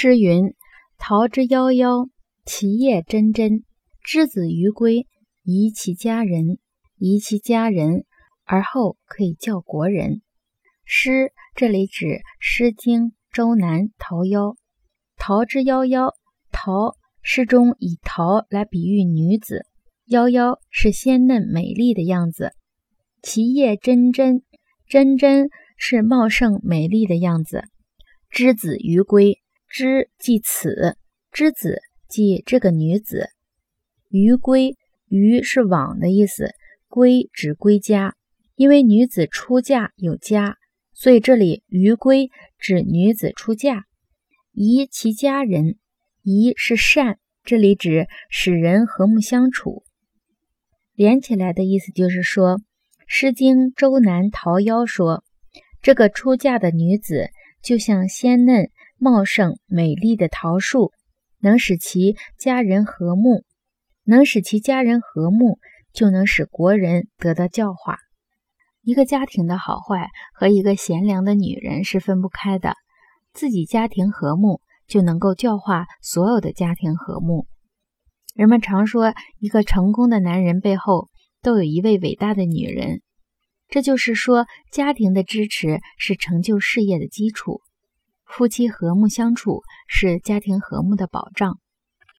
诗云：“桃之夭夭，其叶蓁蓁。之子于归，宜其家人。宜其家人，而后可以教国人。”诗这里指《诗经·周南·桃夭》。桃之夭夭，桃诗中以桃来比喻女子，夭夭是鲜嫩美丽的样子。其叶蓁蓁，蓁蓁是茂盛美丽的样子。之子于归，之即此，之子即这个女子。于归，于是往的意思，归指归家，因为女子出嫁有家。所以这里“余归”指女子出嫁，宜其家人，宜是善，这里指使人和睦相处。连起来的意思就是说，《诗经·周南·桃夭》说，这个出嫁的女子就像鲜嫩、茂盛、美丽的桃树，能使其家人和睦，能使其家人和睦，就能使国人得到教化。一个家庭的好坏和一个贤良的女人是分不开的。自己家庭和睦，就能够教化所有的家庭和睦。人们常说，一个成功的男人背后都有一位伟大的女人。这就是说，家庭的支持是成就事业的基础。夫妻和睦相处是家庭和睦的保障。